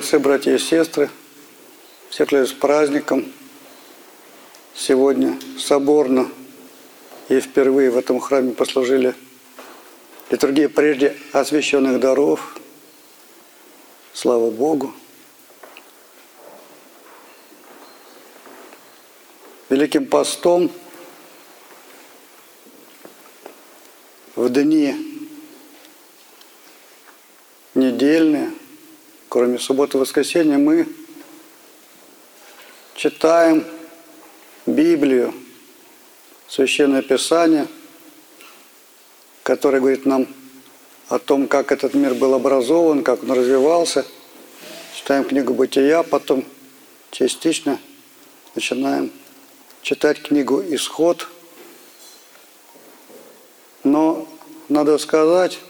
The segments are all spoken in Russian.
отцы, братья и сестры, всех с праздником. Сегодня соборно и впервые в этом храме послужили литургии прежде освященных даров. Слава Богу. Великим постом в дни недельные, кроме субботы и воскресенья, мы читаем Библию, Священное Писание, которое говорит нам о том, как этот мир был образован, как он развивался. Читаем книгу «Бытия», потом частично начинаем читать книгу «Исход». Но надо сказать,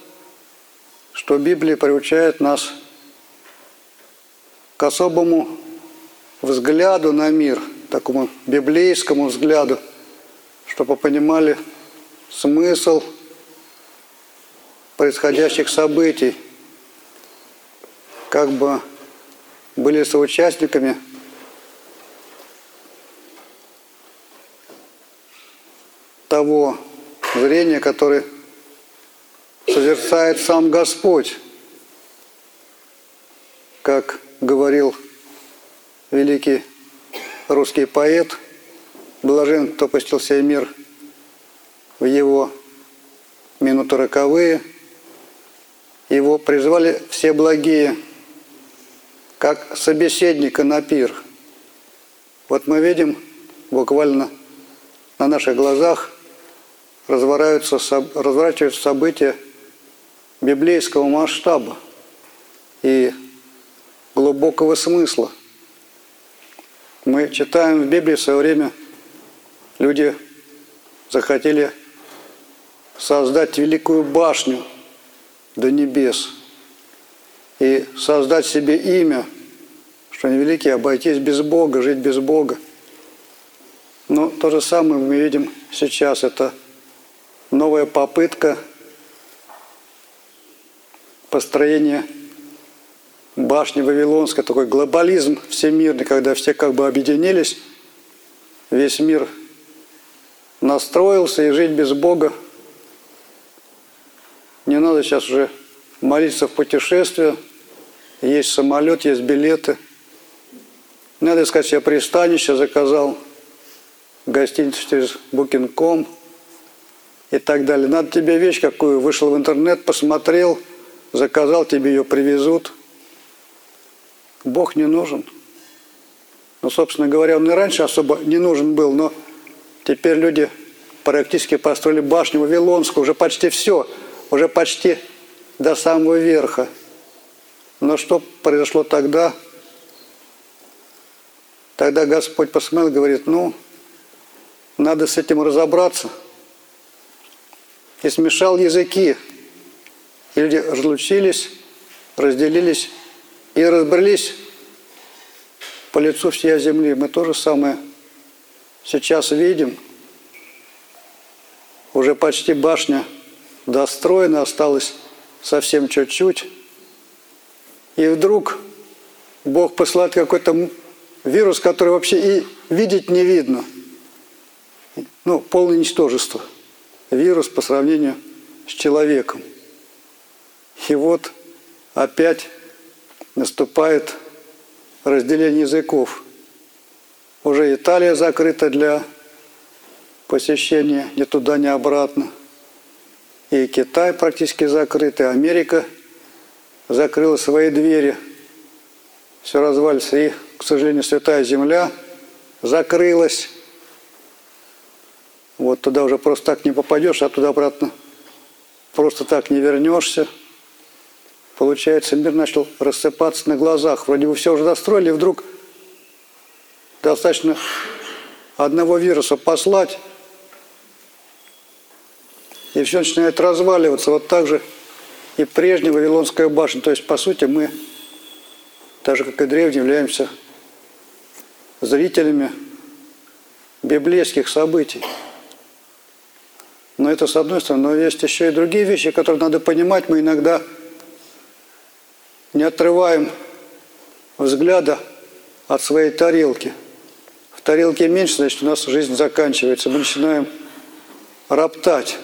что Библия приучает нас к особому взгляду на мир, такому библейскому взгляду, чтобы понимали смысл происходящих событий, как бы были соучастниками того зрения, которое созерцает сам Господь, как говорил великий русский поэт, блажен, кто пустил сей мир в его минуты роковые, его призвали все благие, как собеседника на пир. Вот мы видим буквально на наших глазах разворачиваются события библейского масштаба и глубокого смысла. Мы читаем в Библии в свое время, люди захотели создать великую башню до небес и создать себе имя, что они великие, обойтись без Бога, жить без Бога. Но то же самое мы видим сейчас. Это новая попытка построения башни Вавилонской, такой глобализм всемирный, когда все как бы объединились, весь мир настроился и жить без Бога. Не надо сейчас уже молиться в путешествие, есть самолет, есть билеты. Надо искать себе пристанище, заказал гостиницу через Booking.com и так далее. Надо тебе вещь какую, вышел в интернет, посмотрел, заказал, тебе ее привезут – Бог не нужен. Ну, собственно говоря, он и раньше особо не нужен был, но теперь люди практически построили башню Вавилонскую, уже почти все, уже почти до самого верха. Но что произошло тогда? Тогда Господь посмотрел и говорит, ну, надо с этим разобраться. И смешал языки. И люди разлучились, разделились и разбрались по лицу всей земли. Мы то же самое сейчас видим. Уже почти башня достроена, осталось совсем чуть-чуть. И вдруг Бог посылает какой-то вирус, который вообще и видеть не видно. Ну, полное ничтожество. Вирус по сравнению с человеком. И вот опять наступает разделение языков. Уже Италия закрыта для посещения ни туда, ни обратно. И Китай практически закрыт, и Америка закрыла свои двери. Все развалится. И, к сожалению, Святая Земля закрылась. Вот туда уже просто так не попадешь, а туда обратно просто так не вернешься – Получается, мир начал рассыпаться на глазах. Вроде бы все уже достроили, вдруг достаточно одного вируса послать, и все начинает разваливаться. Вот так же и прежняя Вавилонская башня. То есть, по сути, мы, так же, как и древние, являемся зрителями библейских событий. Но это с одной стороны. Но есть еще и другие вещи, которые надо понимать. Мы иногда не отрываем взгляда от своей тарелки. В тарелке меньше, значит, у нас жизнь заканчивается. Мы начинаем роптать,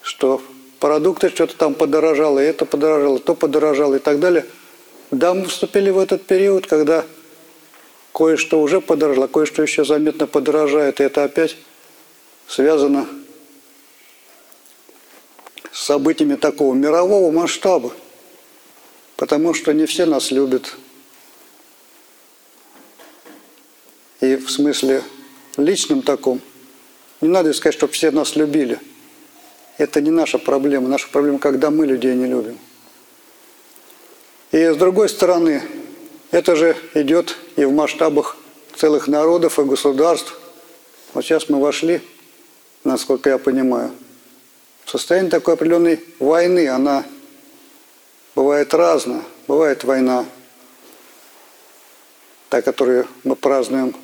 что продукты что-то там подорожало, и это подорожало, то подорожало и так далее. Да, мы вступили в этот период, когда кое-что уже подорожало, кое-что еще заметно подорожает, и это опять связано с событиями такого мирового масштаба, потому что не все нас любят. И в смысле личном таком, не надо сказать, чтобы все нас любили. Это не наша проблема. Наша проблема, когда мы людей не любим. И с другой стороны, это же идет и в масштабах целых народов и государств. Вот сейчас мы вошли, насколько я понимаю, в состояние такой определенной войны. Она бывает разная. Бывает война, та, которую мы празднуем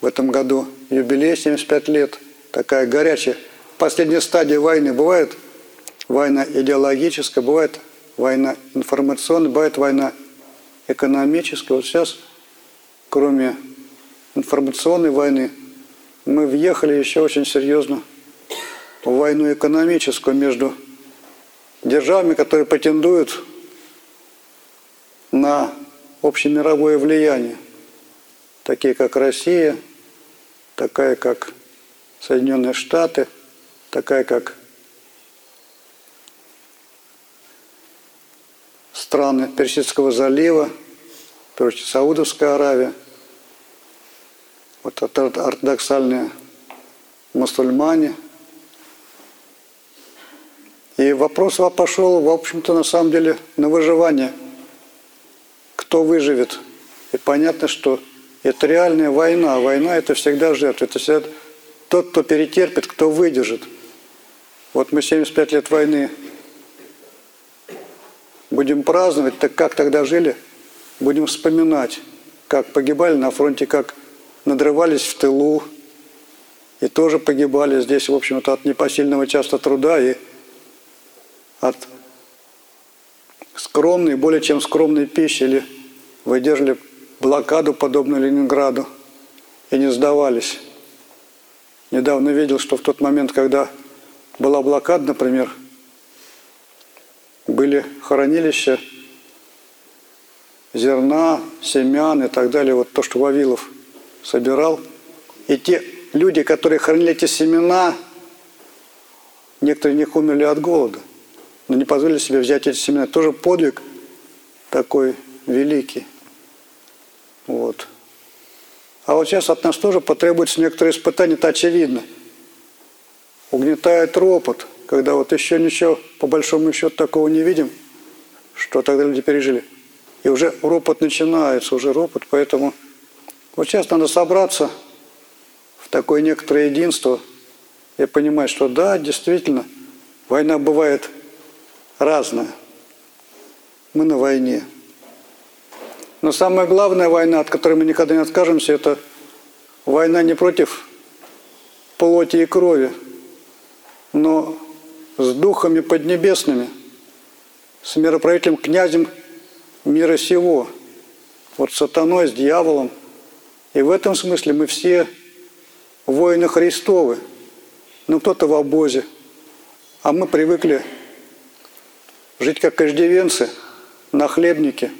в этом году, юбилей 75 лет, такая горячая. Последняя стадия войны бывает война идеологическая, бывает война информационная, бывает война экономическая. Вот сейчас, кроме информационной войны, мы въехали еще очень серьезно в войну экономическую между державами, которые претендуют на общемировое влияние, такие как Россия, такая как Соединенные Штаты, такая как страны Персидского залива, прежде Саудовская Аравия, вот ортодоксальные мусульмане – и вопрос пошел, в общем-то, на самом деле, на выживание. Кто выживет? И понятно, что это реальная война. Война – это всегда жертва. Это всегда тот, кто перетерпит, кто выдержит. Вот мы 75 лет войны будем праздновать, так как тогда жили? Будем вспоминать, как погибали на фронте, как надрывались в тылу, и тоже погибали здесь, в общем-то, от непосильного часто труда и от скромной, более чем скромной пищи или выдержали блокаду, подобную Ленинграду, и не сдавались. Недавно видел, что в тот момент, когда была блокада, например, были хранилища зерна, семян и так далее, вот то, что Вавилов собирал. И те люди, которые хранили эти семена, некоторые из них умерли от голода но не позволили себе взять эти семена. Тоже подвиг такой великий. Вот. А вот сейчас от нас тоже потребуется некоторые испытания, это очевидно. Угнетает ропот, когда вот еще ничего, по большому счету, такого не видим, что тогда люди пережили. И уже ропот начинается, уже ропот, поэтому вот сейчас надо собраться в такое некоторое единство и понимать, что да, действительно, война бывает разное. Мы на войне. Но самая главная война, от которой мы никогда не откажемся, это война не против плоти и крови, но с духами поднебесными, с мироправителем, князем мира сего, вот сатаной, с дьяволом. И в этом смысле мы все воины Христовы. Ну, кто-то в обозе, а мы привыкли жить как иждивенцы на хлебнике,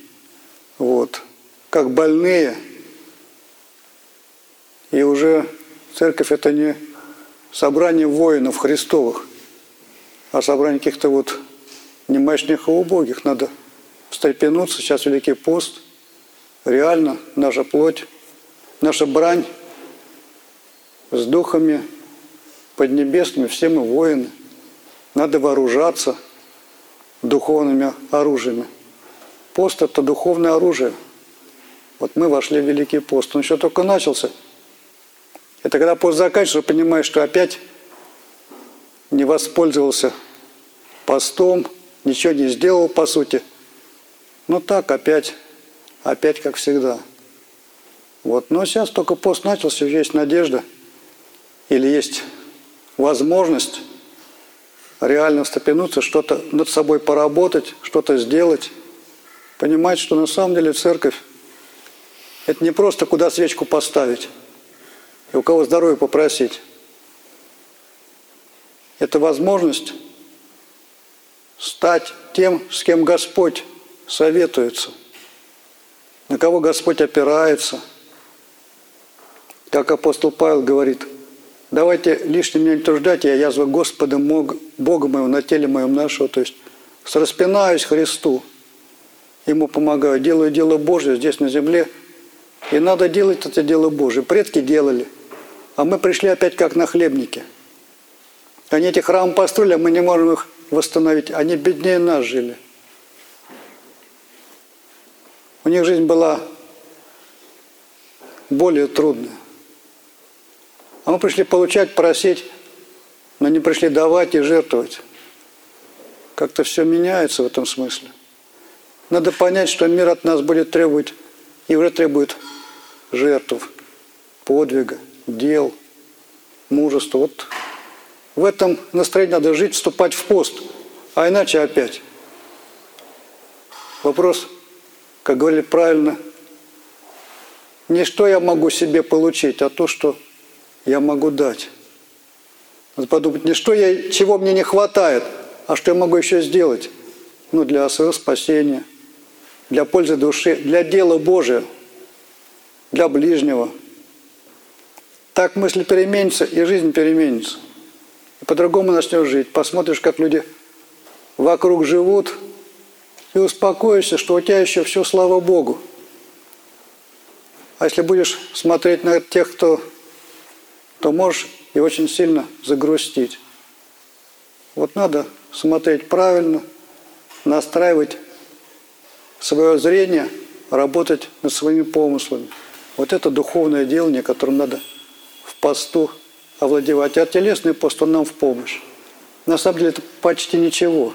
вот, как больные. И уже церковь это не собрание воинов Христовых, а собрание каких-то вот немощных и убогих. Надо встрепенуться, сейчас Великий пост, реально наша плоть, наша брань с духами поднебесными, все мы воины. Надо вооружаться – духовными оружиями. Пост – это духовное оружие. Вот мы вошли в Великий пост. Он еще только начался. Это когда пост заканчивается, понимаешь, что опять не воспользовался постом, ничего не сделал, по сути. Ну так, опять, опять как всегда. Вот. Но сейчас только пост начался, есть надежда или есть возможность реально встрепенуться, что-то над собой поработать, что-то сделать, понимать, что на самом деле церковь Это не просто куда свечку поставить и у кого здоровье попросить. Это возможность стать тем, с кем Господь советуется, на кого Господь опирается. Как апостол Павел говорит, давайте лишним не труждать, я язва Господа Бога моего на теле моем нашего, то есть распинаюсь Христу, Ему помогаю, делаю дело Божье здесь на земле, и надо делать это дело Божье. Предки делали, а мы пришли опять как нахлебники. Они эти храмы построили, а мы не можем их восстановить. Они беднее нас жили. У них жизнь была более трудная. А мы пришли получать, просить, но не пришли давать и жертвовать. Как-то все меняется в этом смысле. Надо понять, что мир от нас будет требовать и уже требует жертв, подвига, дел, мужества. Вот в этом настроении надо жить, вступать в пост, а иначе опять. Вопрос, как говорили правильно, не что я могу себе получить, а то, что я могу дать. Подумать, не что я, чего мне не хватает, а что я могу еще сделать ну, для своего спасения, для пользы души, для дела Божия, для ближнего. Так мысль переменится, и жизнь переменится и по-другому начнешь жить. Посмотришь, как люди вокруг живут, и успокоишься, что у тебя еще все, слава Богу. А если будешь смотреть на тех, кто, то можешь и очень сильно загрустить. Вот надо смотреть правильно, настраивать свое зрение, работать над своими помыслами. Вот это духовное делание, которым надо в посту овладевать, а телесный пост, он нам в помощь. На самом деле это почти ничего,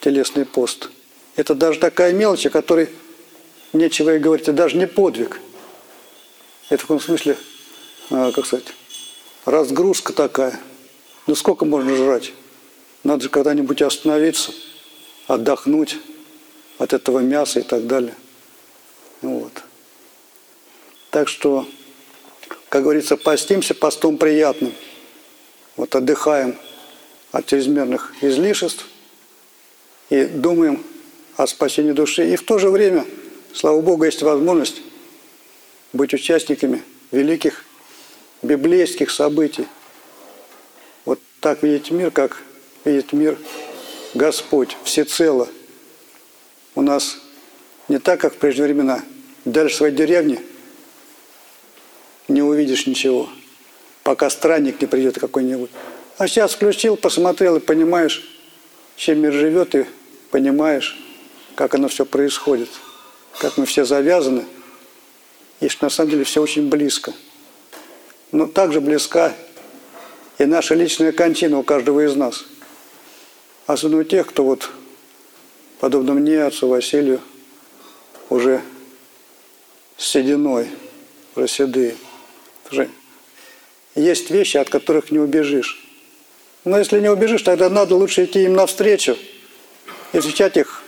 телесный пост. Это даже такая мелочь, о которой нечего и говорить, это даже не подвиг. Это в каком смысле, как сказать, разгрузка такая. Ну сколько можно жрать? Надо же когда-нибудь остановиться, отдохнуть от этого мяса и так далее. Вот. Так что как говорится, постимся постом приятным. Вот отдыхаем от чрезмерных излишеств и думаем о спасении души. И в то же время, слава Богу, есть возможность быть участниками великих библейских событий. Вот так видеть мир, как видит мир Господь всецело. У нас не так, как в прежние времена. Дальше своей деревни – не увидишь ничего, пока странник не придет какой-нибудь. А сейчас включил, посмотрел и понимаешь, чем мир живет, и понимаешь, как оно все происходит, как мы все завязаны, и что на самом деле все очень близко. Но также близка и наша личная кончина у каждого из нас. Особенно у тех, кто вот, подобно мне, отцу Василию, уже с сединой, уже седые. Есть вещи, от которых не убежишь. Но если не убежишь, тогда надо лучше идти им навстречу и встречать их,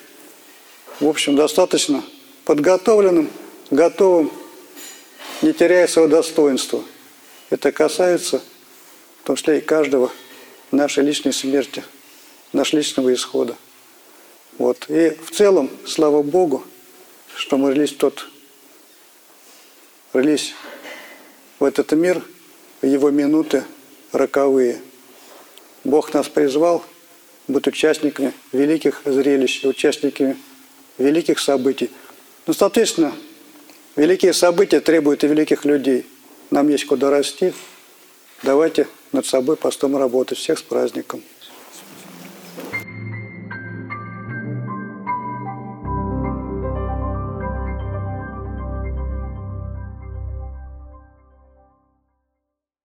в общем, достаточно подготовленным, готовым, не теряя своего достоинства. Это касается, в том числе и каждого, нашей личной смерти, нашего личного исхода. Вот. И в целом, слава Богу, что мы релись тот, релись в этот мир в его минуты роковые. Бог нас призвал быть участниками великих зрелищ, участниками великих событий. Ну, соответственно, великие события требуют и великих людей. Нам есть куда расти. Давайте над собой постом работать. Всех с праздником!